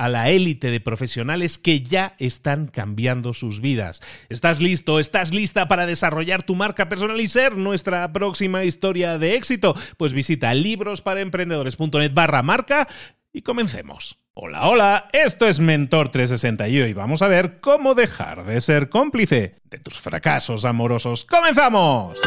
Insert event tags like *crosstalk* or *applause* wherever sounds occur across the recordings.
a la élite de profesionales que ya están cambiando sus vidas. ¿Estás listo? ¿Estás lista para desarrollar tu marca personal y ser nuestra próxima historia de éxito? Pues visita librosparaemprendedores.net barra marca y comencemos. Hola, hola, esto es Mentor 360 y hoy vamos a ver cómo dejar de ser cómplice de tus fracasos amorosos. ¡Comenzamos!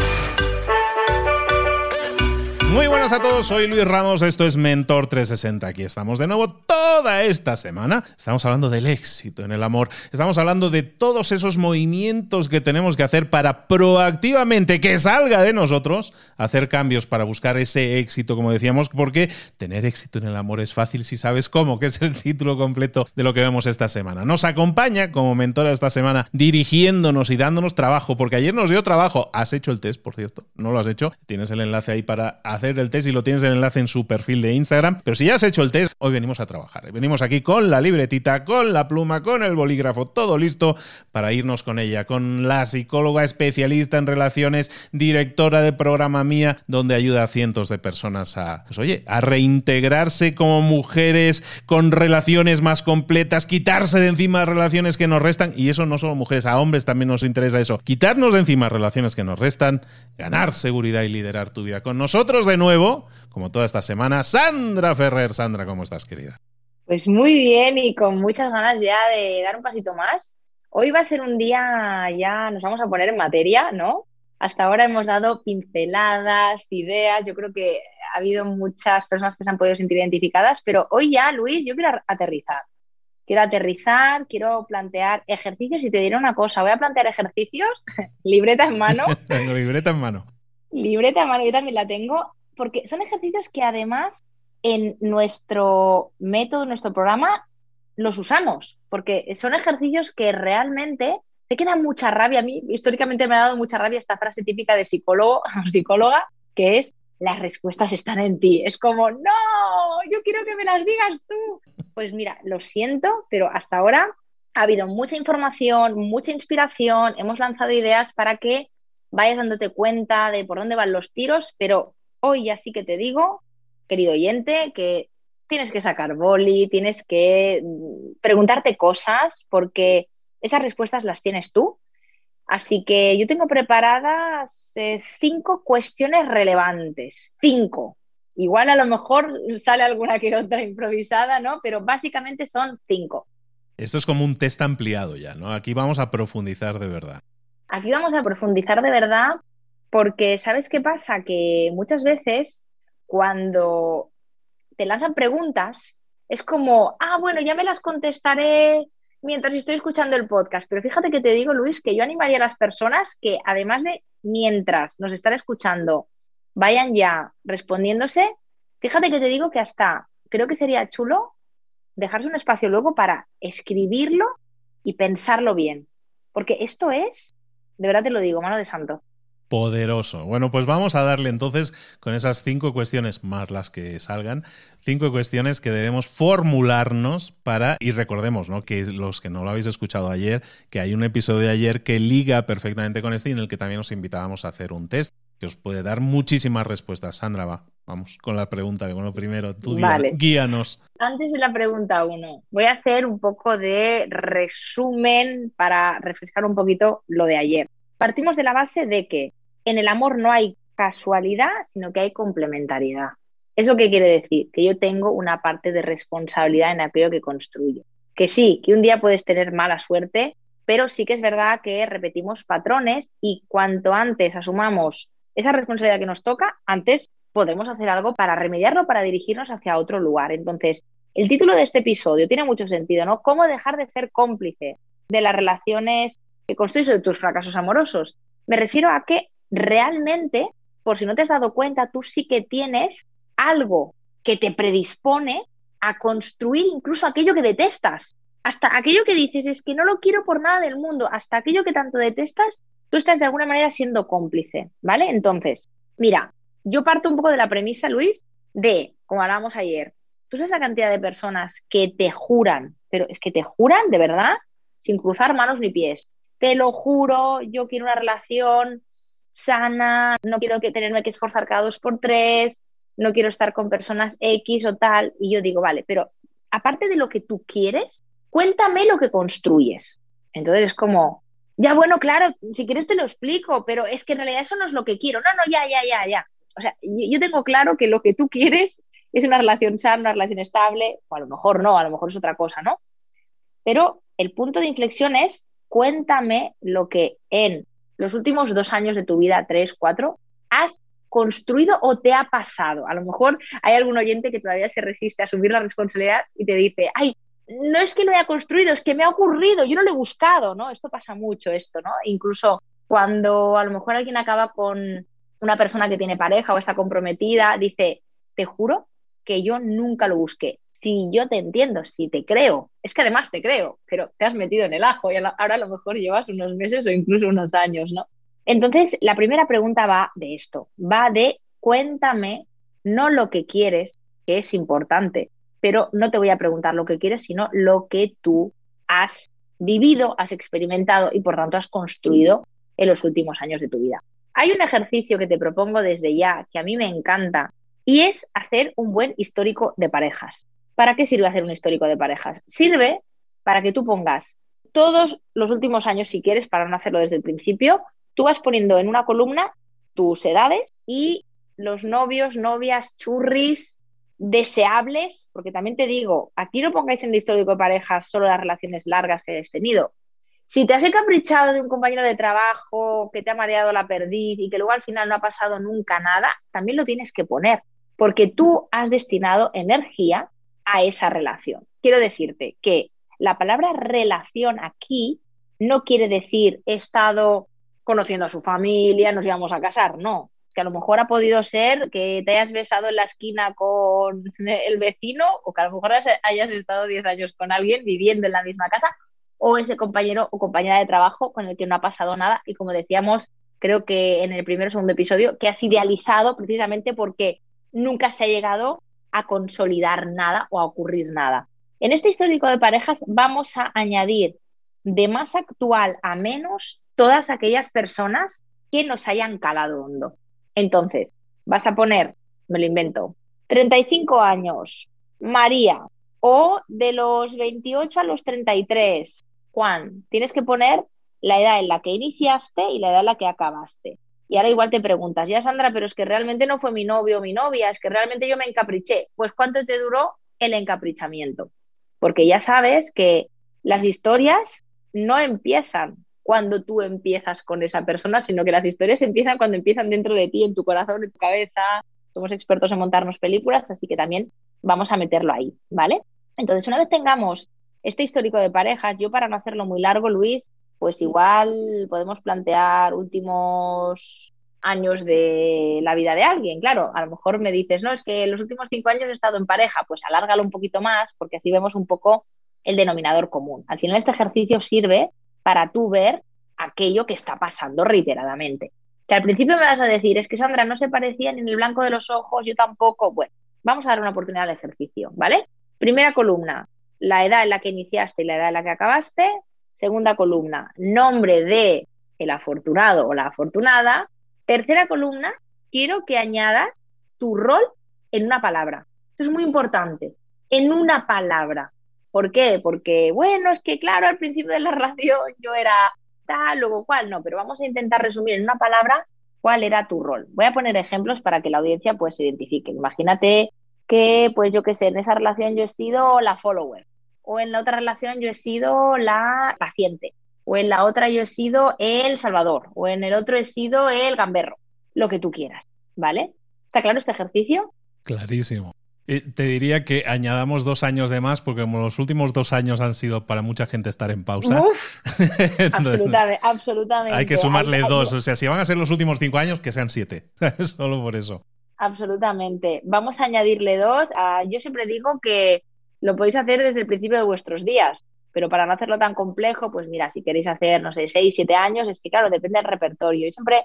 Muy buenas a todos, soy Luis Ramos, esto es Mentor 360. Aquí estamos de nuevo toda esta semana. Estamos hablando del éxito en el amor, estamos hablando de todos esos movimientos que tenemos que hacer para proactivamente que salga de nosotros hacer cambios para buscar ese éxito, como decíamos, porque tener éxito en el amor es fácil si sabes cómo, que es el título completo de lo que vemos esta semana. Nos acompaña como mentora esta semana dirigiéndonos y dándonos trabajo, porque ayer nos dio trabajo. ¿Has hecho el test, por cierto? ¿No lo has hecho? Tienes el enlace ahí para hacer hacer el test y lo tienes el enlace en su perfil de Instagram. Pero si ya has hecho el test, hoy venimos a trabajar. Venimos aquí con la libretita, con la pluma, con el bolígrafo, todo listo para irnos con ella, con la psicóloga especialista en relaciones, directora de programa mía, donde ayuda a cientos de personas a, pues oye, a reintegrarse como mujeres con relaciones más completas, quitarse de encima relaciones que nos restan. Y eso no solo mujeres, a hombres también nos interesa eso. Quitarnos de encima relaciones que nos restan, ganar seguridad y liderar tu vida con nosotros de nuevo, como toda esta semana, Sandra Ferrer. Sandra, ¿cómo estás, querida? Pues muy bien y con muchas ganas ya de dar un pasito más. Hoy va a ser un día, ya nos vamos a poner en materia, ¿no? Hasta ahora hemos dado pinceladas, ideas, yo creo que ha habido muchas personas que se han podido sentir identificadas, pero hoy ya, Luis, yo quiero aterrizar. Quiero aterrizar, quiero plantear ejercicios y te diré una cosa, voy a plantear ejercicios, *laughs* *laughs* libreta en mano. libreta en mano libreta de mano, yo también la tengo, porque son ejercicios que además en nuestro método, en nuestro programa, los usamos, porque son ejercicios que realmente te queda mucha rabia. A mí, históricamente me ha dado mucha rabia esta frase típica de psicólogo *laughs* psicóloga, que es las respuestas están en ti. Es como, no, yo quiero que me las digas tú. Pues mira, lo siento, pero hasta ahora ha habido mucha información, mucha inspiración, hemos lanzado ideas para que vayas dándote cuenta de por dónde van los tiros, pero hoy ya sí que te digo, querido oyente, que tienes que sacar boli, tienes que mm, preguntarte cosas, porque esas respuestas las tienes tú. Así que yo tengo preparadas eh, cinco cuestiones relevantes, cinco. Igual a lo mejor sale alguna que otra improvisada, ¿no? Pero básicamente son cinco. Esto es como un test ampliado ya, ¿no? Aquí vamos a profundizar de verdad. Aquí vamos a profundizar de verdad porque ¿sabes qué pasa? Que muchas veces cuando te lanzan preguntas es como, ah, bueno, ya me las contestaré mientras estoy escuchando el podcast. Pero fíjate que te digo, Luis, que yo animaría a las personas que además de mientras nos están escuchando, vayan ya respondiéndose, fíjate que te digo que hasta creo que sería chulo dejarse un espacio luego para escribirlo y pensarlo bien. Porque esto es de verdad te lo digo, mano de santo. Poderoso. Bueno, pues vamos a darle entonces con esas cinco cuestiones, más las que salgan, cinco cuestiones que debemos formularnos para, y recordemos, ¿no? Que los que no lo habéis escuchado ayer, que hay un episodio de ayer que liga perfectamente con este y en el que también os invitábamos a hacer un test que os puede dar muchísimas respuestas. Sandra, va, vamos con la pregunta, con lo primero, tú guíanos. Antes de la pregunta uno, voy a hacer un poco de resumen para refrescar un poquito lo de ayer. Partimos de la base de que en el amor no hay casualidad, sino que hay complementariedad. ¿Eso qué quiere decir? Que yo tengo una parte de responsabilidad en aquello que construyo. Que sí, que un día puedes tener mala suerte, pero sí que es verdad que repetimos patrones y cuanto antes asumamos esa responsabilidad que nos toca, antes podemos hacer algo para remediarlo, para dirigirnos hacia otro lugar. Entonces, el título de este episodio tiene mucho sentido, ¿no? ¿Cómo dejar de ser cómplice de las relaciones que construyes de tus fracasos amorosos? Me refiero a que realmente, por si no te has dado cuenta, tú sí que tienes algo que te predispone a construir incluso aquello que detestas. Hasta aquello que dices es que no lo quiero por nada del mundo, hasta aquello que tanto detestas, tú estás de alguna manera siendo cómplice, ¿vale? Entonces, mira, yo parto un poco de la premisa, Luis, de, como hablábamos ayer, tú sabes la cantidad de personas que te juran, pero es que te juran de verdad, sin cruzar manos ni pies. Te lo juro, yo quiero una relación sana, no quiero que tenerme que esforzar cada dos por tres, no quiero estar con personas X o tal. Y yo digo, vale, pero aparte de lo que tú quieres, cuéntame lo que construyes. Entonces es como, ya bueno, claro, si quieres te lo explico, pero es que en realidad eso no es lo que quiero. No, no, ya, ya, ya, ya. O sea, yo tengo claro que lo que tú quieres es una relación sana, una relación estable, o a lo mejor no, a lo mejor es otra cosa, ¿no? Pero el punto de inflexión es cuéntame lo que en los últimos dos años de tu vida, tres, cuatro, has construido o te ha pasado. A lo mejor hay algún oyente que todavía se resiste a asumir la responsabilidad y te dice, ay, no es que lo haya construido, es que me ha ocurrido, yo no lo he buscado, ¿no? Esto pasa mucho, esto, ¿no? Incluso cuando a lo mejor alguien acaba con una persona que tiene pareja o está comprometida, dice, te juro que yo nunca lo busqué si yo te entiendo, si te creo, es que además te creo, pero te has metido en el ajo y ahora a lo mejor llevas unos meses o incluso unos años, ¿no? Entonces, la primera pregunta va de esto, va de cuéntame no lo que quieres, que es importante, pero no te voy a preguntar lo que quieres, sino lo que tú has vivido, has experimentado y por tanto has construido en los últimos años de tu vida. Hay un ejercicio que te propongo desde ya que a mí me encanta y es hacer un buen histórico de parejas. ¿Para qué sirve hacer un histórico de parejas? Sirve para que tú pongas todos los últimos años, si quieres, para no hacerlo desde el principio, tú vas poniendo en una columna tus edades y los novios, novias, churris deseables, porque también te digo, aquí no pongáis en el histórico de parejas solo las relaciones largas que hayas tenido. Si te has encaprichado de un compañero de trabajo que te ha mareado la perdiz y que luego al final no ha pasado nunca nada, también lo tienes que poner, porque tú has destinado energía a esa relación. Quiero decirte que la palabra relación aquí no quiere decir he estado conociendo a su familia, nos íbamos a casar, no. Que a lo mejor ha podido ser que te hayas besado en la esquina con *laughs* el vecino o que a lo mejor hayas estado 10 años con alguien viviendo en la misma casa o ese compañero o compañera de trabajo con el que no ha pasado nada y como decíamos, creo que en el primer o segundo episodio, que has idealizado precisamente porque nunca se ha llegado a consolidar nada o a ocurrir nada. En este histórico de parejas vamos a añadir de más actual a menos todas aquellas personas que nos hayan calado hondo. Entonces, vas a poner, me lo invento, 35 años, María, o de los 28 a los 33, Juan. Tienes que poner la edad en la que iniciaste y la edad en la que acabaste. Y ahora igual te preguntas, ya Sandra, pero es que realmente no fue mi novio o mi novia, es que realmente yo me encapriché. Pues ¿cuánto te duró el encaprichamiento? Porque ya sabes que las historias no empiezan cuando tú empiezas con esa persona, sino que las historias empiezan cuando empiezan dentro de ti, en tu corazón, en tu cabeza. Somos expertos en montarnos películas, así que también vamos a meterlo ahí, ¿vale? Entonces, una vez tengamos este histórico de parejas, yo para no hacerlo muy largo, Luis, pues igual podemos plantear últimos años de la vida de alguien. Claro, a lo mejor me dices, no, es que los últimos cinco años he estado en pareja, pues alárgalo un poquito más porque así vemos un poco el denominador común. Al final este ejercicio sirve para tú ver aquello que está pasando reiteradamente. Que al principio me vas a decir, es que Sandra no se parecía ni en el blanco de los ojos, yo tampoco. Bueno, vamos a dar una oportunidad al ejercicio, ¿vale? Primera columna, la edad en la que iniciaste y la edad en la que acabaste. Segunda columna, nombre de el afortunado o la afortunada. Tercera columna, quiero que añadas tu rol en una palabra. Esto es muy importante, en una palabra. ¿Por qué? Porque, bueno, es que claro, al principio de la relación yo era tal, luego cual, no, pero vamos a intentar resumir en una palabra cuál era tu rol. Voy a poner ejemplos para que la audiencia pues se identifique. Imagínate que, pues yo qué sé, en esa relación yo he sido la follower, o en la otra relación yo he sido la paciente, o en la otra yo he sido el salvador, o en el otro he sido el gamberro, lo que tú quieras, ¿vale? ¿Está claro este ejercicio? Clarísimo. Te diría que añadamos dos años de más, porque como los últimos dos años han sido para mucha gente estar en pausa. *laughs* absolutamente, absolutamente. Hay que sumarle dos. O sea, si van a ser los últimos cinco años, que sean siete. *laughs* Solo por eso. Absolutamente. Vamos a añadirle dos. Yo siempre digo que lo podéis hacer desde el principio de vuestros días, pero para no hacerlo tan complejo, pues mira, si queréis hacer, no sé, seis, siete años, es que claro, depende del repertorio. Y siempre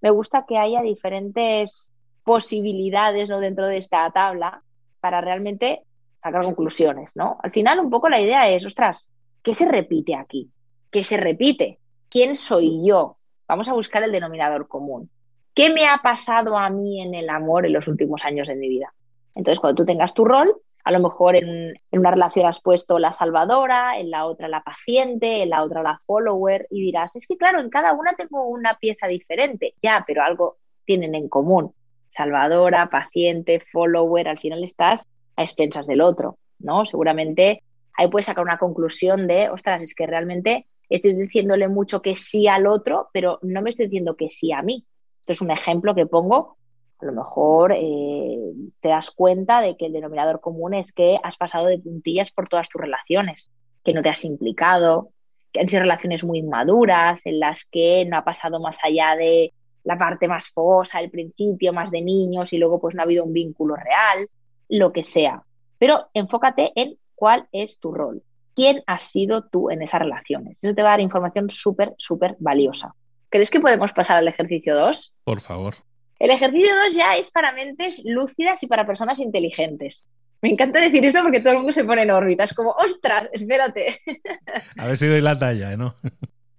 me gusta que haya diferentes posibilidades ¿no? dentro de esta tabla para realmente sacar conclusiones, ¿no? Al final, un poco la idea es, ostras, ¿qué se repite aquí? ¿Qué se repite? ¿Quién soy yo? Vamos a buscar el denominador común. ¿Qué me ha pasado a mí en el amor en los últimos años de mi vida? Entonces, cuando tú tengas tu rol, a lo mejor en, una relación has puesto la salvadora, en la otra la paciente, en la otra la follower, y dirás, es que claro, en cada una tengo una pieza diferente, ya, pero algo tienen en común salvadora, paciente, follower, al final estás a expensas del otro, ¿no? Seguramente ahí puedes sacar una conclusión de, ostras, es que realmente estoy diciéndole mucho que sí al otro, pero no me estoy diciendo que sí a mí. Esto es un ejemplo que pongo. A lo mejor eh, te das cuenta de que el denominador común es que has pasado de puntillas por todas tus relaciones, que no te has implicado, que han sido relaciones muy inmaduras, en las que no ha pasado más allá de la parte más fosa, el principio, más de niños y luego pues no ha habido un vínculo real, lo que sea. Pero enfócate en cuál es tu rol, quién has sido tú en esas relaciones. Eso te va a dar información súper, súper valiosa. ¿Crees que podemos pasar al ejercicio 2? Por favor. El ejercicio 2 ya es para mentes lúcidas y para personas inteligentes. Me encanta decir esto porque todo el mundo se pone en órbita. Es como, ostras, espérate. *laughs* A ver si doy la talla, ¿no?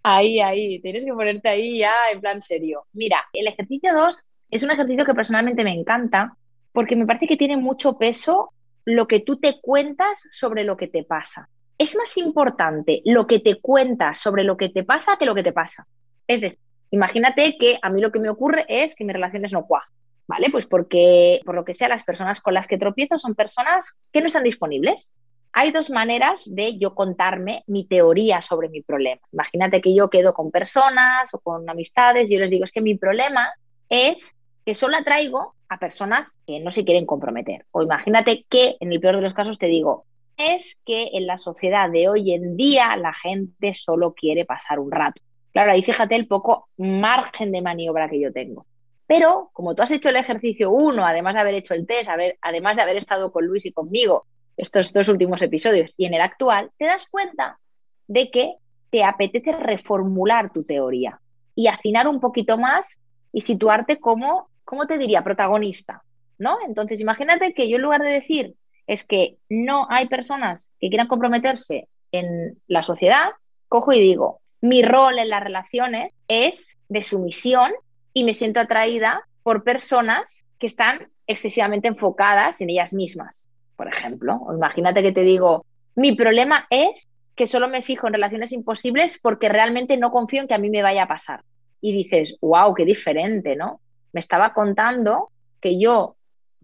Ahí, ahí, tienes que ponerte ahí ya en plan serio. Mira, el ejercicio 2 es un ejercicio que personalmente me encanta porque me parece que tiene mucho peso lo que tú te cuentas sobre lo que te pasa. Es más importante lo que te cuentas sobre lo que te pasa que lo que te pasa. Es decir, imagínate que a mí lo que me ocurre es que mis relaciones no cuajan, ¿vale? Pues porque, por lo que sea, las personas con las que tropiezo son personas que no están disponibles hay dos maneras de yo contarme mi teoría sobre mi problema. Imagínate que yo quedo con personas o con amistades y yo les digo, es que mi problema es que solo atraigo a personas que no se quieren comprometer. O imagínate que, en el peor de los casos, te digo, es que en la sociedad de hoy en día la gente solo quiere pasar un rato. Claro, ahí fíjate el poco margen de maniobra que yo tengo. Pero como tú has hecho el ejercicio 1, además de haber hecho el test, además de haber estado con Luis y conmigo estos dos últimos episodios y en el actual, te das cuenta de que te apetece reformular tu teoría y afinar un poquito más y situarte como, ¿cómo te diría?, protagonista, ¿no? Entonces, imagínate que yo en lugar de decir es que no hay personas que quieran comprometerse en la sociedad, cojo y digo, mi rol en las relaciones es de sumisión y me siento atraída por personas que están excesivamente enfocadas en ellas mismas por ejemplo. imagínate que te digo, mi problema es que solo me fijo en relaciones imposibles porque realmente no confío en que a mí me vaya a pasar. Y dices, wow, qué diferente, ¿no? Me estaba contando que yo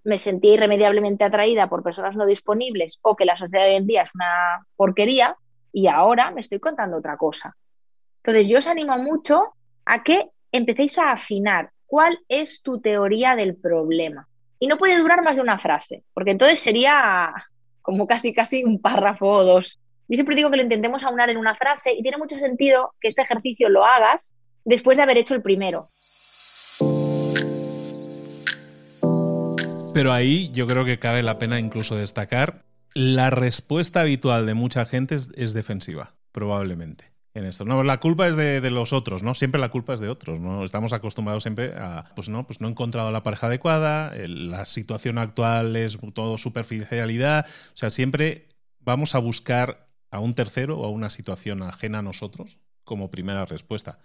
me sentía irremediablemente atraída por personas no disponibles o que la sociedad de hoy en día es una porquería y ahora me estoy contando otra cosa. Entonces yo os animo mucho a que empecéis a afinar cuál es tu teoría del problema y no puede durar más de una frase, porque entonces sería como casi casi un párrafo o dos. Yo siempre digo que lo intentemos aunar en una frase y tiene mucho sentido que este ejercicio lo hagas después de haber hecho el primero. Pero ahí yo creo que cabe la pena incluso destacar la respuesta habitual de mucha gente es, defensiva, probablemente. En esto. No, la culpa es de, los otros, ¿no? Siempre la culpa es de otros, ¿no? Estamos acostumbrados siempre a, pues no, pues no he encontrado la pareja adecuada, la situación actual es todo superficialidad, o sea, siempre vamos a buscar a un tercero o a una situación ajena a nosotros como primera respuesta.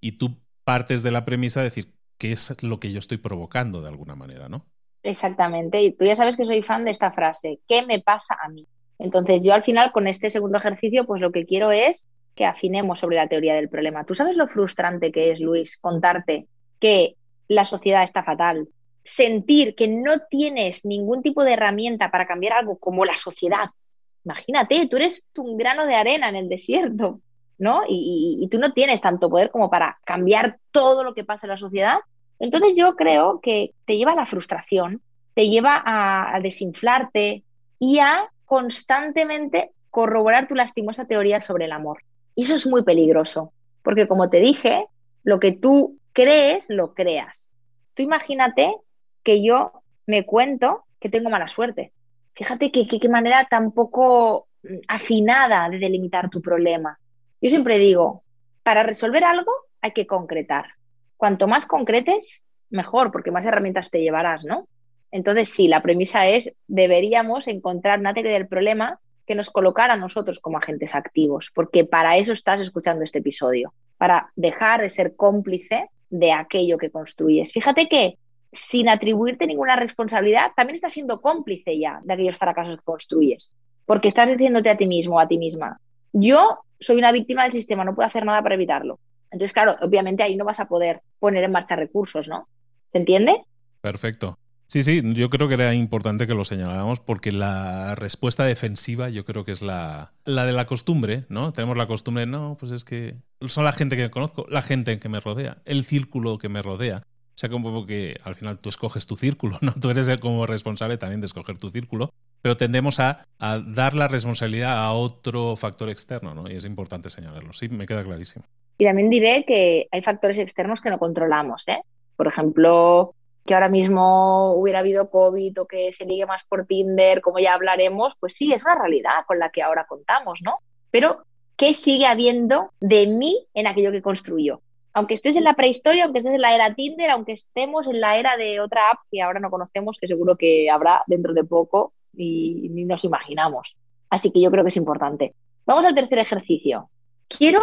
Y tú partes de la premisa de decir qué es lo que yo estoy provocando de alguna manera, ¿no? Exactamente. Y tú ya sabes que soy fan de esta frase, ¿qué me pasa a mí? Entonces yo al final con este segundo ejercicio pues lo que quiero es que afinemos sobre la teoría del problema. ¿Tú sabes lo frustrante que es, Luis, contarte que la sociedad está fatal? Sentir que no tienes ningún tipo de herramienta para cambiar algo como la sociedad. Imagínate, tú eres un grano de arena en el desierto, ¿no? Y, tú no tienes tanto poder como para cambiar todo lo que pasa en la sociedad. Entonces yo creo que te lleva a la frustración, te lleva a desinflarte y a constantemente corroborar tu lastimosa teoría sobre el amor. Y eso es muy peligroso, porque como te dije, lo que tú crees, lo creas. Tú imagínate que yo me cuento que tengo mala suerte. Fíjate que qué manera tan poco mm, afinada de delimitar tu problema. Yo siempre digo, para resolver algo hay que concretar. Cuanto más concretes, mejor, porque más herramientas te llevarás, ¿no? Entonces, sí, la premisa es, deberíamos encontrar una teoría del problema que nos colocara a nosotros como agentes activos, porque para eso estás escuchando este episodio, para dejar de ser cómplice de aquello que construyes. Fíjate que sin atribuirte ninguna responsabilidad, también estás siendo cómplice ya de aquellos fracasos que construyes, porque estás diciéndote a ti mismo a ti misma, yo soy una víctima del sistema, no puedo hacer nada para evitarlo. Entonces, claro, obviamente ahí no vas a poder poner en marcha recursos, ¿no? ¿Se entiende? Perfecto. Sí, sí, yo creo que era importante que lo señaláramos porque la respuesta defensiva yo creo que es la, la de la costumbre, ¿no? Tenemos la costumbre, no, pues es que son la gente que conozco, la gente que me rodea, el círculo que me rodea. O sea, como que al final tú escoges tu círculo, ¿no? *laughs* Tú eres el como responsable también de escoger tu círculo, pero tendemos a, a, dar la responsabilidad a otro factor externo, ¿no? Y es importante señalarlo. Sí, me queda clarísimo. Y también diré que hay factores externos que no controlamos, ¿eh? Por ejemplo, que ahora mismo hubiera habido COVID o que se ligue más por Tinder, como ya hablaremos, pues sí, es una realidad con la que ahora contamos, ¿no? Pero, ¿qué sigue habiendo de mí en aquello que construyo? Aunque estés en la prehistoria, aunque estés en la era Tinder, aunque estemos en la era de otra app que ahora no conocemos, que seguro que habrá dentro de poco y ni nos imaginamos. Así que yo creo que es importante. Vamos al tercer ejercicio. Quiero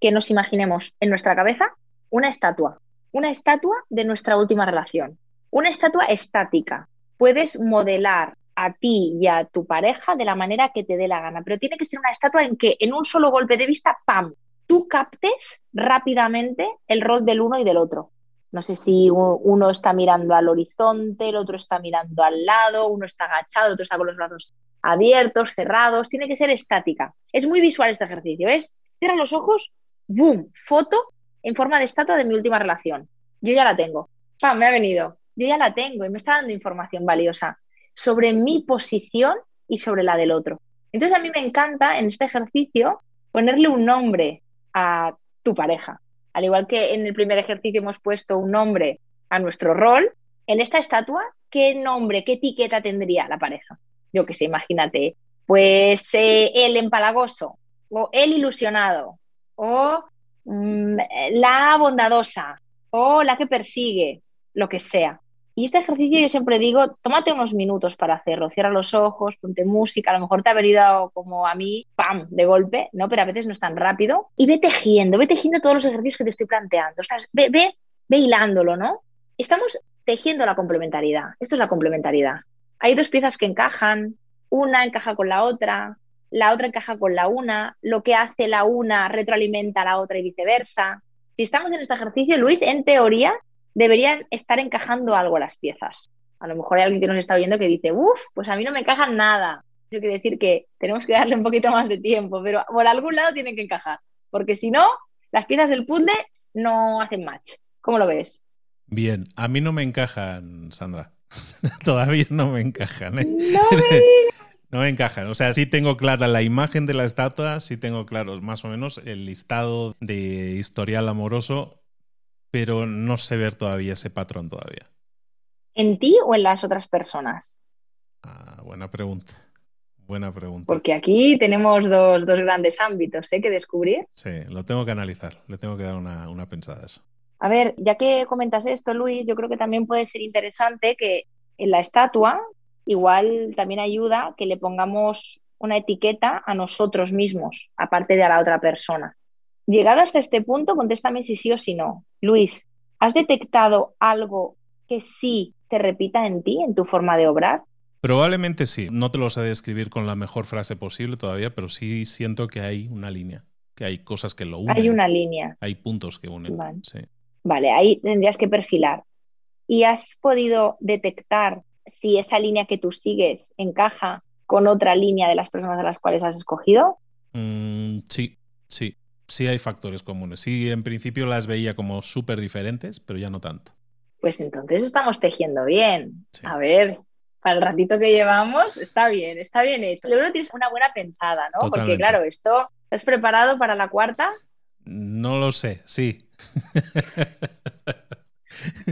que nos imaginemos en nuestra cabeza una estatua una estatua de nuestra última relación, una estatua estática. Puedes modelar a ti y a tu pareja de la manera que te dé la gana, pero tiene que ser una estatua en que en un solo golpe de vista, ¡pam!, tú captes rápidamente el rol del uno y del otro. No sé si uno está mirando al horizonte, el otro está mirando al lado, uno está agachado, el otro está con los brazos abiertos, cerrados. Tiene que ser estática. Es muy visual este ejercicio. Es cierra los ojos, boom, foto en forma de estatua de mi última relación. Yo ya la tengo. ¡Pam! Me ha venido. Yo ya la tengo y me está dando información valiosa sobre mi posición y sobre la del otro. Entonces a mí me encanta en este ejercicio ponerle un nombre a tu pareja. Al igual que en el primer ejercicio hemos puesto un nombre a nuestro rol, en esta estatua, ¿qué nombre, qué etiqueta tendría la pareja? Yo que sé, imagínate, pues eh, el empalagoso, o el ilusionado, o la bondadosa o la que persigue, lo que sea. Y este ejercicio yo siempre digo, tómate unos minutos para hacerlo, cierra los ojos, ponte música, a lo mejor te ha venido como a mí, ¡pam!, de golpe, ¿no? Pero a veces no es tan rápido. Y ve tejiendo, ve tejiendo todos los ejercicios que te estoy planteando. ve, ve, ve hilándolo, ¿no? Estamos tejiendo la complementariedad. Esto es la complementariedad. Hay dos piezas que encajan, una encaja con la otra, la otra encaja con la una, lo que hace la una retroalimenta a la otra y viceversa. Si estamos en este ejercicio, Luis, en teoría deberían estar encajando algo las piezas. A lo mejor hay alguien que nos está oyendo que dice, uff, pues a mí no me encajan nada. Eso quiere decir que tenemos que darle un poquito más de tiempo, pero por algún lado tienen que encajar, porque si no, las piezas del puzzle no hacen match. ¿Cómo lo ves? Bien, a mí no me encajan, Sandra. *laughs* Todavía no me encajan. ¿eh? No me *laughs* No me encajan. O sea, sí tengo clara la imagen de la estatua, sí tengo claro más o menos el listado de historial amoroso, pero no sé ver todavía ese patrón todavía. ¿En ti o en las otras personas? Ah, buena pregunta. buena pregunta. Porque aquí tenemos dos, grandes ámbitos ¿eh? que descubrir. Sí, lo tengo que analizar, le tengo que dar una, una pensada a eso. A ver, ya que comentas esto, Luis, yo creo que también puede ser interesante que en la estatua igual también ayuda que le pongamos una etiqueta a nosotros mismos, aparte de a la otra persona. Llegado hasta este punto, contéstame si sí o si no. Luis, ¿has detectado algo que sí te repita en ti, en tu forma de obrar? Probablemente sí. No te lo sé describir con la mejor frase posible todavía, pero sí siento que hay una línea, que hay cosas que lo unen. Hay una línea. Hay puntos que unen. Vale, ahí tendrías que perfilar. ¿Y has podido detectar si esa línea que tú sigues encaja con otra línea de las personas a las cuales has escogido? Mm, sí, sí. Sí hay factores comunes. Sí, en principio las veía como súper diferentes, pero ya no tanto. Pues entonces estamos tejiendo bien. A ver, para el ratito que llevamos, está bien, está bien hecho. Luego tienes una buena pensada, ¿no? Porque claro, esto, ¿estás preparado para la cuarta? No lo sé, sí.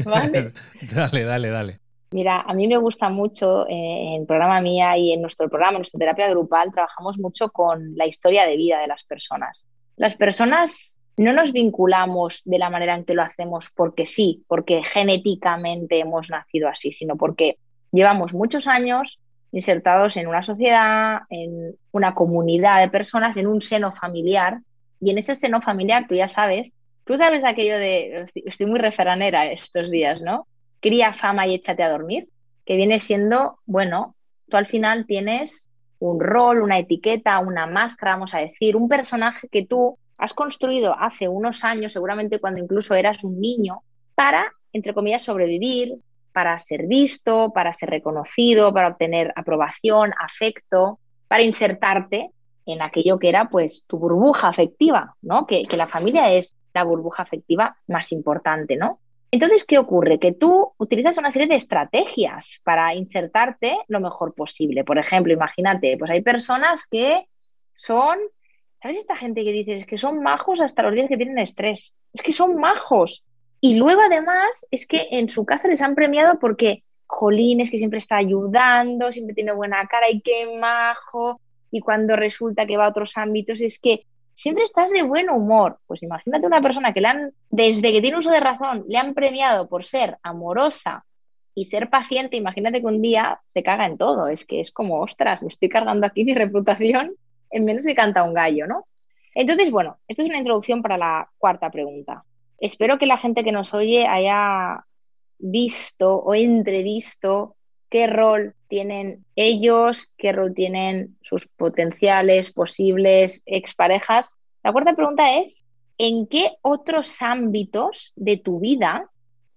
Vale. *laughs* dale, dale, dale. Mira, a mí me gusta mucho eh, en programa mía y en nuestro programa, en nuestra terapia grupal, trabajamos mucho con la historia de vida de las personas. Las personas no nos vinculamos de la manera en que lo hacemos porque sí, porque genéticamente hemos nacido así, sino porque llevamos muchos años insertados en una sociedad, en una comunidad de personas, en un seno familiar. Y en ese seno familiar, tú ya sabes, tú sabes aquello de, estoy muy referanera estos días, ¿no? Cría fama y échate a dormir, que viene siendo, bueno, tú al final tienes un rol, una etiqueta, una máscara, vamos a decir, un personaje que tú has construido hace unos años, seguramente cuando incluso eras un niño, para, entre comillas, sobrevivir, para ser visto, para ser reconocido, para obtener aprobación, afecto, para insertarte en aquello que era pues tu burbuja afectiva, ¿no? Que, que la familia es la burbuja afectiva más importante, ¿no? Entonces, ¿qué ocurre? Que tú utilizas una serie de estrategias para insertarte lo mejor posible. Por ejemplo, imagínate, pues hay personas que son, ¿sabes esta gente que dices que son majos hasta los días que tienen estrés? Es que son majos. Y luego además es que en su casa les han premiado porque, jolín, es que siempre está ayudando, siempre tiene buena cara y qué majo. Y cuando resulta que va a otros ámbitos es que siempre estás de buen humor. Pues imagínate una persona que le han, desde que tiene uso de razón, le han premiado por ser amorosa y ser paciente, imagínate que un día se caga en todo. Es que es como, ostras, me estoy cargando aquí *laughs* mi reputación en menos que canta un gallo, ¿no? Entonces, bueno, esto es una introducción para la cuarta pregunta. Espero que la gente que nos oye haya visto o entrevisto qué rol tienen ellos, qué rol tienen sus potenciales, posibles exparejas. La cuarta pregunta es, ¿en qué otros ámbitos de tu vida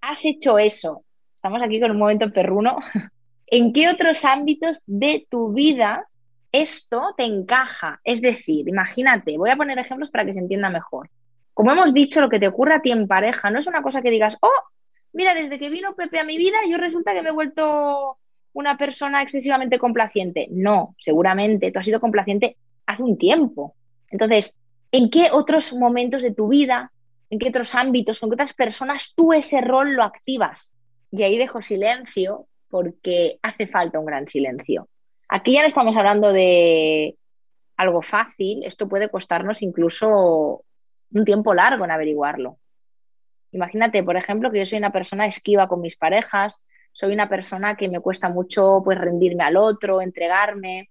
has hecho eso? Estamos aquí con un momento perruno. *laughs* ¿En qué otros ámbitos de tu vida esto te encaja? Es decir, imagínate, voy a poner ejemplos para que se entienda mejor. Como hemos dicho, lo que te ocurre a ti en pareja no es una cosa que digas, oh, mira, desde que vino Pepe a mi vida, yo resulta que me he vuelto una persona excesivamente complaciente. No, seguramente tú has sido complaciente hace un tiempo. Entonces, ¿en qué otros momentos de tu vida, en qué otros ámbitos, con qué otras personas tú ese rol lo activas? Y ahí dejo silencio porque hace falta un gran silencio. Aquí ya no estamos hablando de algo fácil, esto puede costarnos incluso un tiempo largo en averiguarlo. Imagínate, por ejemplo, que yo soy una persona esquiva con mis parejas, soy una persona que me cuesta mucho pues rendirme al otro, entregarme.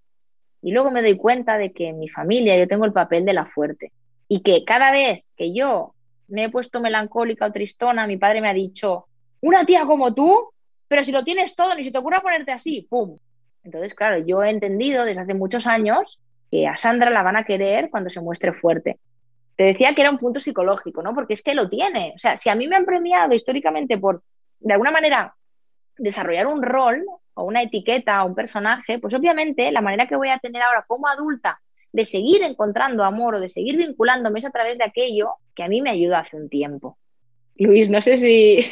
Y luego me doy cuenta de que en mi familia yo tengo el papel de la fuerte. Y que cada vez que yo me he puesto melancólica o tristona, mi padre me ha dicho, una tía como tú, pero si lo tienes todo, ni se te ocurra ponerte así, ¡pum! Entonces, claro, yo he entendido desde hace muchos años que a Sandra la van a querer cuando se muestre fuerte. Te decía que era un punto psicológico, ¿no? Porque es que lo tiene. O sea, si a mí me han premiado históricamente por, de alguna manera, desarrollar un rol o una etiqueta o un personaje, pues obviamente la manera que voy a tener ahora como adulta de seguir encontrando amor o de seguir vinculándome es a través de aquello que a mí me ayudó hace un tiempo. Luis, no sé si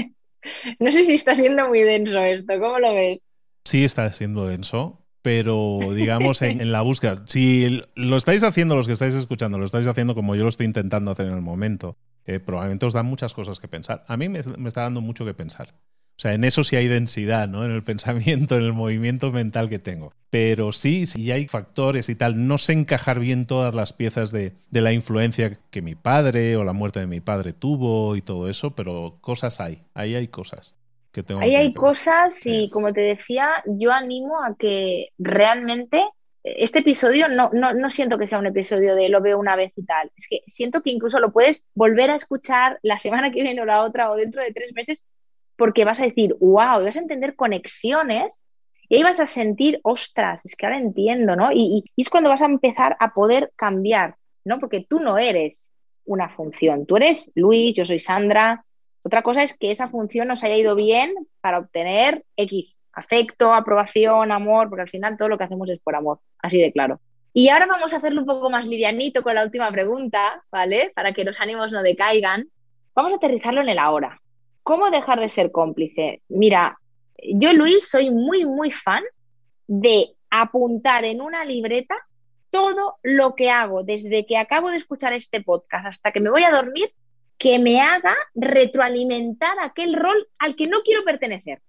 *laughs* no sé si está siendo muy denso esto, ¿cómo lo ves? Sí, está siendo denso, pero digamos en, la búsqueda. Si lo estáis haciendo, los que estáis escuchando, lo estáis haciendo como yo lo estoy intentando hacer en el momento, eh, probablemente os dan muchas cosas que pensar. A mí me está dando mucho que pensar. O sea, en eso sí hay densidad, ¿no? En el *laughs* pensamiento, en el movimiento mental que tengo. Pero sí, sí hay factores y tal. No sé encajar bien todas las piezas de, la influencia que mi padre o la muerte de mi padre tuvo y todo eso, pero cosas hay. Ahí hay cosas. Que tengo Ahí hay cosas y como te decía, yo animo a que realmente este episodio no, no, no, siento que sea un episodio de lo veo una vez y tal. Es que siento que incluso lo puedes volver a escuchar la semana que viene o la otra o dentro de tres meses porque vas a decir, wow, y vas a entender conexiones y ahí vas a sentir, ostras, es que ahora entiendo, ¿no? Y, y, es cuando vas a empezar a poder cambiar, ¿no? Porque tú no eres una función, tú eres Luis, yo soy Sandra. Otra cosa es que esa función nos haya ido bien para obtener X, afecto, aprobación, amor, porque al final todo lo que hacemos es por amor, así de claro. Y ahora vamos a hacerlo un poco más livianito con la última pregunta, ¿vale? Para que los ánimos no decaigan. Vamos a aterrizarlo en el ahora. ¿Cómo dejar de ser cómplice? Mira, yo, Luis, soy muy, muy fan de apuntar en una libreta todo lo que hago desde que acabo de escuchar este podcast hasta que me voy a dormir que me haga retroalimentar aquel rol al que no quiero pertenecer.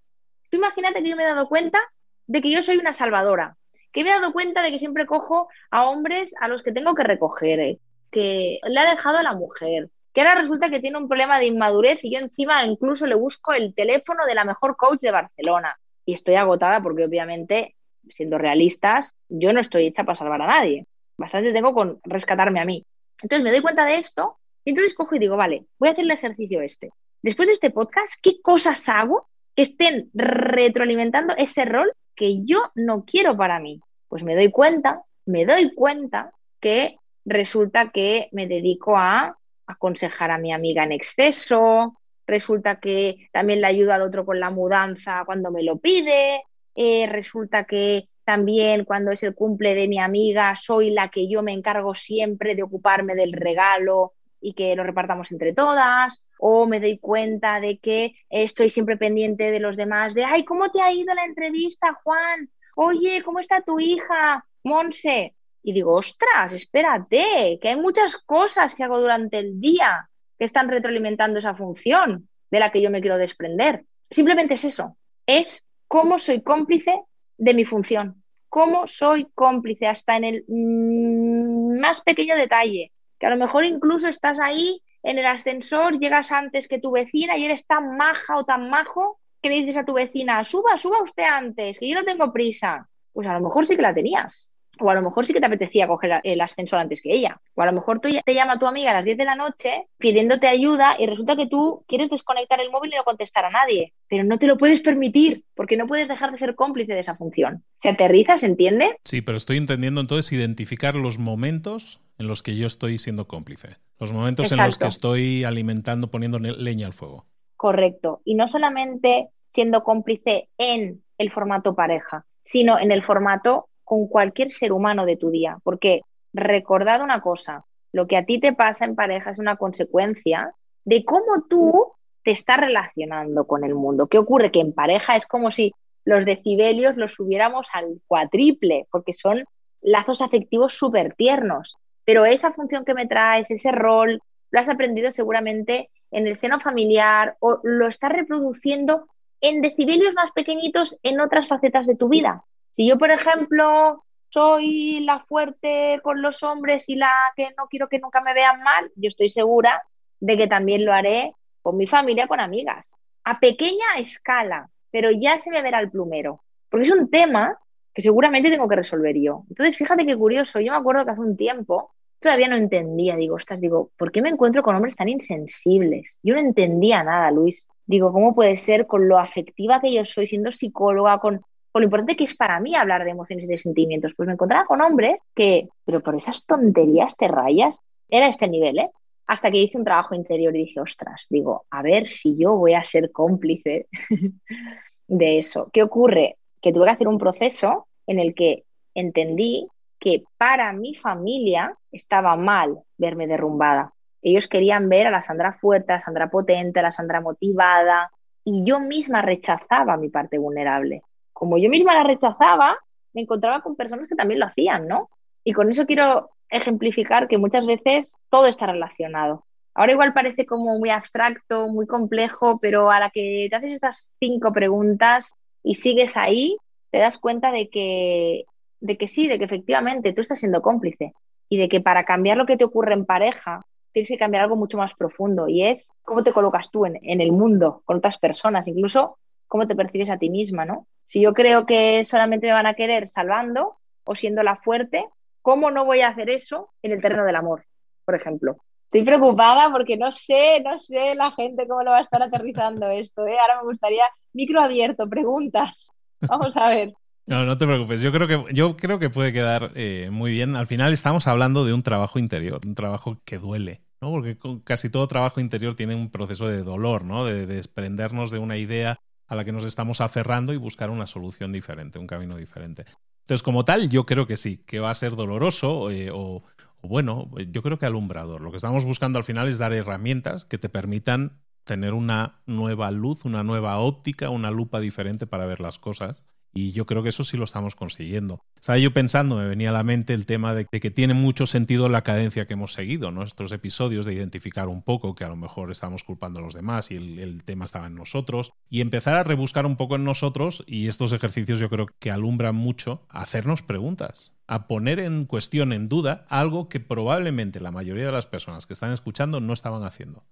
Tú imagínate que yo me he dado cuenta de que yo soy una salvadora, que me he dado cuenta de que siempre cojo a hombres a los que tengo que recoger, eh, que le ha dejado a la mujer, que ahora resulta que tiene un problema de inmadurez y yo encima incluso le busco el teléfono de la mejor coach de Barcelona. Y estoy agotada porque obviamente, siendo realistas, yo no estoy hecha para salvar a nadie. Bastante tengo con rescatarme a mí. Entonces me doy cuenta de esto y entonces cojo y digo, vale, voy a hacer el ejercicio este. Después de este podcast, ¿qué cosas hago que estén retroalimentando ese rol que yo no quiero para mí? Pues me doy cuenta, me doy cuenta que resulta que me dedico a aconsejar a mi amiga en exceso, resulta que también le ayudo al otro con la mudanza cuando me lo pide, eh, resulta que también cuando es el cumple de mi amiga soy la que yo me encargo siempre de ocuparme del regalo y que lo repartamos entre todas, o me doy cuenta de que estoy siempre pendiente de los demás, de, ay, ¿cómo te ha ido la entrevista, Juan? Oye, ¿cómo está tu hija, Monse? Y digo, ostras, espérate, que hay muchas cosas que hago durante el día que están retroalimentando esa función de la que yo me quiero desprender. Simplemente es eso, es cómo soy cómplice de mi función, cómo soy cómplice hasta en el mm, más pequeño detalle, que a lo mejor incluso estás ahí en el ascensor, llegas antes que tu vecina y eres tan maja o tan majo que le dices a tu vecina, suba, suba usted antes, que yo no tengo prisa. Pues a lo mejor sí que la tenías. O a lo mejor sí que te apetecía coger el ascensor antes que ella. O a lo mejor tú te llama tu amiga a las 10 de la noche pidiéndote ayuda y resulta que tú quieres desconectar el móvil y no contestar a nadie. Pero no te lo puedes permitir porque no puedes dejar de ser cómplice de esa función. ¿Se aterriza? ¿Se entiende? Sí, pero estoy entendiendo entonces identificar los momentos en los que yo estoy siendo cómplice. Los momentos en los que estoy alimentando, poniendo leña al fuego. Correcto. Y no solamente siendo cómplice en el formato pareja, sino en el formato con cualquier ser humano de tu día, porque recordad una cosa, lo que a ti te pasa en pareja es una consecuencia de cómo tú te estás relacionando con el mundo. ¿Qué ocurre? Que en pareja es como si los decibelios los subiéramos al cuatriple, porque son lazos afectivos súper tiernos. Pero esa función que me traes, ese rol, lo has aprendido seguramente en el seno familiar o lo estás reproduciendo en decibelios más pequeñitos en otras facetas de tu vida. Si yo, por ejemplo, soy la fuerte con los hombres y la que no quiero que nunca me vean mal, yo estoy segura de que también lo haré con mi familia, con amigas, a pequeña escala, pero ya se me verá el plumero, porque es un tema que seguramente tengo que resolver yo. Entonces, fíjate qué curioso, yo me acuerdo que hace un tiempo todavía no entendía, digo, ostras, digo, ¿por qué me encuentro con hombres tan insensibles? Yo no entendía nada, Luis. Digo, ¿cómo puede ser con lo afectiva que yo soy, siendo psicóloga, con con lo importante que es para mí hablar de emociones y de sentimientos. Pues me encontraba con hombres que, pero por esas tonterías te rayas, era este nivel, ¿eh? Hasta que hice un trabajo interior y dije, ostras, digo, a ver si yo voy a ser cómplice *laughs* de eso. ¿Qué ocurre? Que tuve que hacer un proceso en el que entendí que para mi familia estaba mal verme derrumbada. Ellos querían ver a la Sandra fuerte, a la Sandra potente, a la Sandra motivada, y yo misma rechazaba mi parte vulnerable como yo misma la rechazaba, me encontraba con personas que también lo hacían, ¿no? Y con eso quiero ejemplificar que muchas veces todo está relacionado. Ahora igual parece como muy abstracto, muy complejo, pero a la que te haces estas cinco preguntas y sigues ahí, te das cuenta de que, de que sí, de que efectivamente tú estás siendo cómplice y de que para cambiar lo que te ocurre en pareja, tienes que cambiar algo mucho más profundo y es cómo te colocas tú en, en el mundo con otras personas, incluso cómo te percibes a ti misma, ¿no? Si yo creo que solamente me van a querer salvando o siendo la fuerte, ¿cómo no voy a hacer eso en el terreno del amor, por ejemplo? Estoy preocupada porque no sé, no sé la gente cómo lo va a estar aterrizando esto. ¿eh? Ahora me gustaría micro abierto, preguntas. Vamos a ver. *laughs* No, no te preocupes. Yo creo que, yo creo que puede quedar eh, muy bien. Al final estamos hablando de un trabajo interior, un trabajo que duele, ¿no? Porque casi todo trabajo interior tiene un proceso de dolor, ¿no? De, desprendernos de una idea a la que nos estamos aferrando y buscar una solución diferente, un camino diferente. Entonces, como tal, yo creo que sí, que va a ser doloroso eh, o, bueno, yo creo que alumbrador. Lo que estamos buscando al final es dar herramientas que te permitan tener una nueva luz, una nueva óptica, una lupa diferente para ver las cosas. Y yo creo que eso sí lo estamos consiguiendo. Estaba yo pensando, me venía a la mente el tema de, que tiene mucho sentido la cadencia que hemos seguido, nuestros episodios, de identificar un poco que a lo mejor estamos culpando a los demás y el, el, tema estaba en nosotros, y empezar a rebuscar un poco en nosotros, y estos ejercicios yo creo que alumbran mucho, a hacernos preguntas a poner en cuestión, en duda, algo que probablemente la mayoría de las personas que están escuchando no estaban haciendo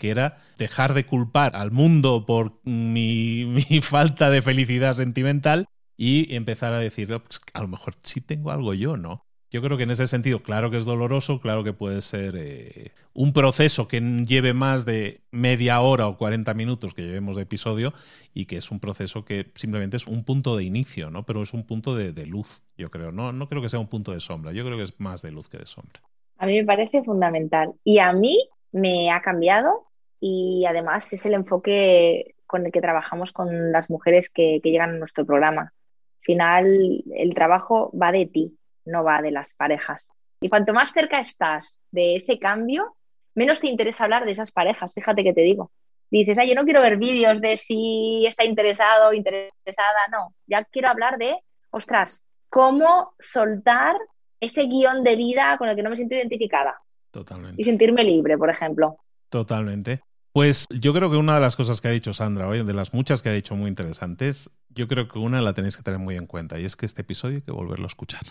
que era dejar de culpar al mundo por *laughs* mi, falta de felicidad sentimental y empezar a decir, oh, pues, a lo mejor sí tengo algo yo, ¿no? Yo creo que en ese sentido, claro que es doloroso, claro que puede ser eh, un proceso que lleve más de media hora o 40 minutos que llevemos de episodio y que es un proceso que simplemente es un punto de inicio, ¿no? Pero es un punto de, luz, yo creo. No, no creo que sea un punto de sombra, yo creo que es más de luz que de sombra. A mí me parece fundamental. Y a mí me ha cambiado y además es el enfoque con el que trabajamos con las mujeres que, que llegan a nuestro programa. Al final, el trabajo va de ti, no va de las parejas. Y cuanto más cerca estás de ese cambio, menos te interesa hablar de esas parejas, fíjate que te digo. Dices, ay, yo no quiero ver vídeos de si está interesado o interesada, no, ya quiero hablar de, ostras, cómo soltar ese guion de vida con el que no me siento identificada. Totalmente. Y sentirme libre, por ejemplo. Totalmente. Pues yo creo que una de las cosas que ha dicho Sandra hoy, de las muchas que ha dicho muy interesantes, yo creo que una la tenéis que tener muy en cuenta y es que este episodio hay que volverlo a escuchar.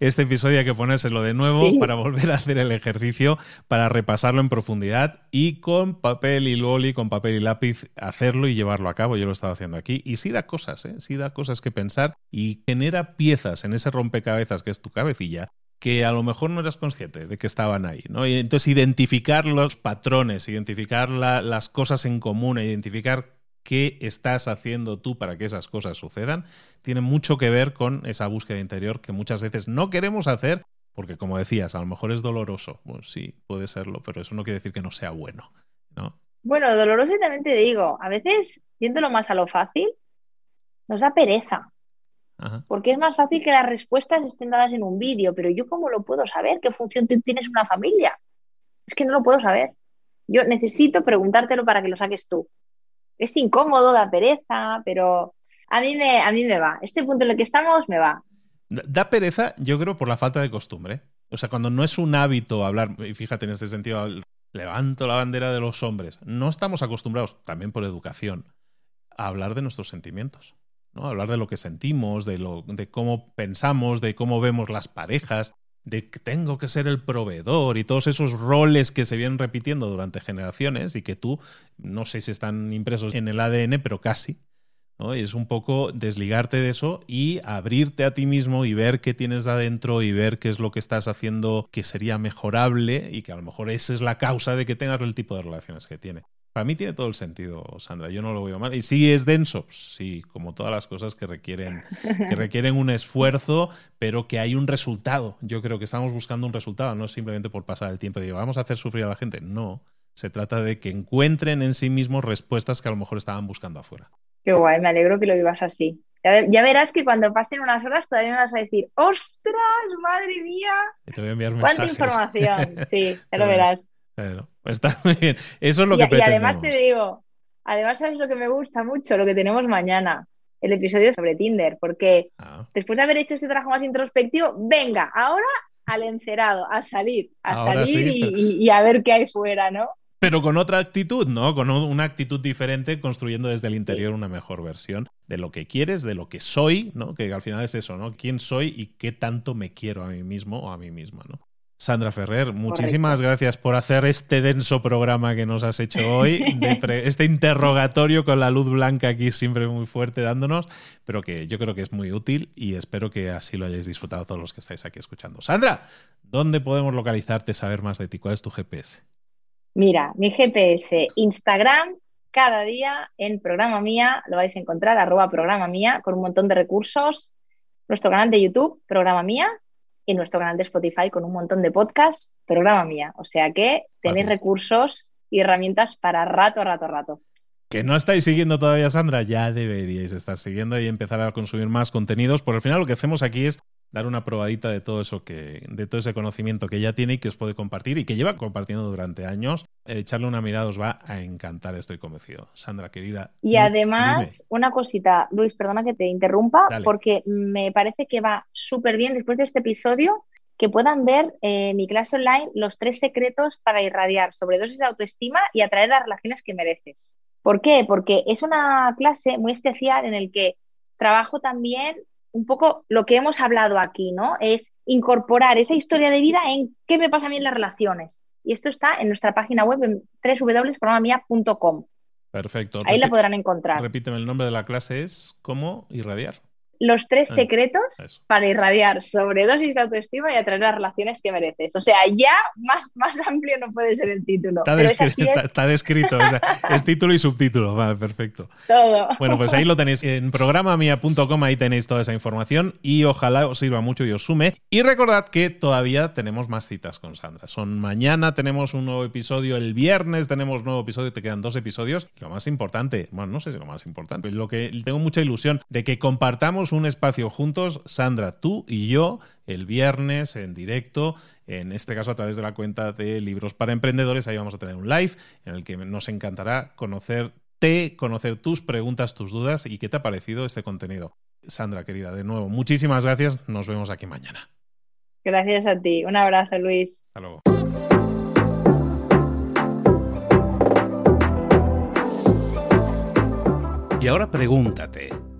Este episodio hay que ponérselo de nuevo para volver a hacer el ejercicio, para repasarlo en profundidad y con papel y boli, con papel y lápiz, hacerlo y llevarlo a cabo. Yo lo he estado haciendo aquí. Y sí da cosas, ¿eh? sí da cosas que pensar y genera piezas en ese rompecabezas que es tu cabecilla que a lo mejor no eras consciente de que estaban ahí, ¿no? Y entonces identificar los patrones, identificar las cosas en común, identificar qué estás haciendo tú para que esas cosas sucedan, tiene mucho que ver con esa búsqueda interior que muchas veces no queremos hacer porque, como decías, a lo mejor es doloroso. Pues sí, puede serlo, pero eso no quiere decir que no sea bueno, ¿no? Bueno, doloroso también te digo, a veces, yéndolo más a lo fácil, nos da pereza. Porque es más fácil que las respuestas estén dadas en un vídeo, pero yo cómo lo puedo saber, qué función tienes una familia. Es que no lo puedo saber. Yo necesito preguntártelo para que lo saques tú. Es incómodo, da pereza, pero a mí me, a mí me va. Este punto en el que estamos me va. Da pereza, yo creo, por la falta de costumbre. O sea, cuando no es un hábito hablar, y fíjate en este sentido, levanto la bandera de los hombres, no estamos acostumbrados, también por educación, a hablar de nuestros sentimientos. Hablar de lo que sentimos, de, lo, de cómo pensamos, de cómo vemos las parejas, de que tengo que ser el proveedor y todos esos roles que se vienen repitiendo durante generaciones y que tú, no sé si están impresos en el ADN, pero casi. ¿no? Y es un poco desligarte de eso y abrirte a ti mismo y ver qué tienes adentro y ver qué es lo que estás haciendo que sería mejorable y que a lo mejor esa es la causa de que tengas el tipo de relaciones que tiene. Para mí tiene todo el sentido, Sandra. Yo no lo veo mal. Y sí es denso, sí, como todas las cosas que requieren, que *laughs* requieren un esfuerzo, pero que hay un resultado. Yo creo que estamos buscando un resultado, no simplemente por pasar el tiempo y digo, vamos a hacer sufrir a la gente. No, se trata de que encuentren en sí mismos respuestas que a lo mejor estaban buscando afuera. Qué guay, me alegro que lo vivas así. Ya, verás que cuando pasen unas horas todavía me vas a decir, ¡ostras, madre mía! Te voy a enviar ¿Cuánta información? *laughs* Sí, ya lo verás. Bueno, pues está *laughs* muy bien. Eso es lo que y, y además te digo, además sabes lo que me gusta mucho, lo que tenemos mañana, el episodio sobre Tinder, porque ah. después de haber hecho este trabajo más introspectivo, venga, ahora al encerado, a salir, a salir y, a ver qué hay fuera, ¿no? pero con otra actitud, ¿no? Con una actitud diferente, construyendo desde el interior una mejor versión de lo que quieres, de lo que soy, ¿no? Que al final es eso, ¿no? ¿Quién soy y qué tanto me quiero a mí mismo o a mí misma, ¿no? Sandra Ferrer, muchísimas gracias por hacer este denso programa que nos has hecho hoy, *laughs* este interrogatorio con la luz blanca aquí siempre muy fuerte dándonos, pero que yo creo que es muy útil y espero que así lo hayáis disfrutado todos los que estáis aquí escuchando. Sandra, ¿dónde podemos localizarte, saber más de ti? ¿Cuál es tu GPS? Mira, mi GPS, Instagram, cada día en programa mía, lo vais a encontrar, arroba programa mía, con un montón de recursos. Nuestro canal de YouTube, programa mía, y nuestro canal de Spotify con un montón de podcasts, programa mía. O sea que tenéis recursos y herramientas para rato, rato, rato. Que no estáis siguiendo todavía, Sandra, ya deberíais estar siguiendo y empezar a consumir más contenidos, porque al final lo que hacemos aquí es dar una probadita de todo eso que, de todo ese conocimiento que ya tiene y que os puede compartir y que lleva compartiendo durante años. echarle una mirada os va a encantar, estoy convencido. Sandra, querida. Y además, una cosita, Luis, perdona que te interrumpa, porque me parece que va súper bien después de este episodio que puedan ver en mi clase online los tres secretos para irradiar sobredosis de autoestima y atraer las relaciones que mereces. ¿Por qué? Porque es una clase muy especial en el que trabajo también un poco lo que hemos hablado aquí, ¿no? Es incorporar esa historia de vida en qué me pasa a mí en las relaciones. Y esto está en nuestra página web en www.programamia.com. Perfecto. Ahí la podrán encontrar. Repíteme, el nombre de la clase es ¿Cómo irradiar? Los tres secretos para irradiar sobredosis de autoestima y atraer las relaciones que mereces. O sea, ya más, más amplio no puede ser el título. Está, descrito, es título y subtítulo, vale, perfecto. Todo. Bueno, pues ahí lo *laughs* tenéis en programamia.com, ahí tenéis toda esa información y ojalá os sirva mucho y os sume. Y recordad que todavía tenemos más citas con Sandra. Son mañana tenemos un nuevo episodio, el viernes tenemos un nuevo episodio, te quedan dos episodios. Lo más importante, bueno, no sé si lo más importante, lo que tengo mucha ilusión de que compartamos un espacio juntos, Sandra, tú y yo, el viernes en directo, en este caso a través de la cuenta de Libros para Emprendedores. Ahí vamos a tener un live en el que nos encantará conocerte, conocer tus preguntas, tus dudas y qué te ha parecido este contenido. Sandra, querida, de nuevo, muchísimas gracias. Nos vemos aquí mañana. Gracias a ti. Un abrazo, Luis. Hasta luego. Y ahora pregúntate.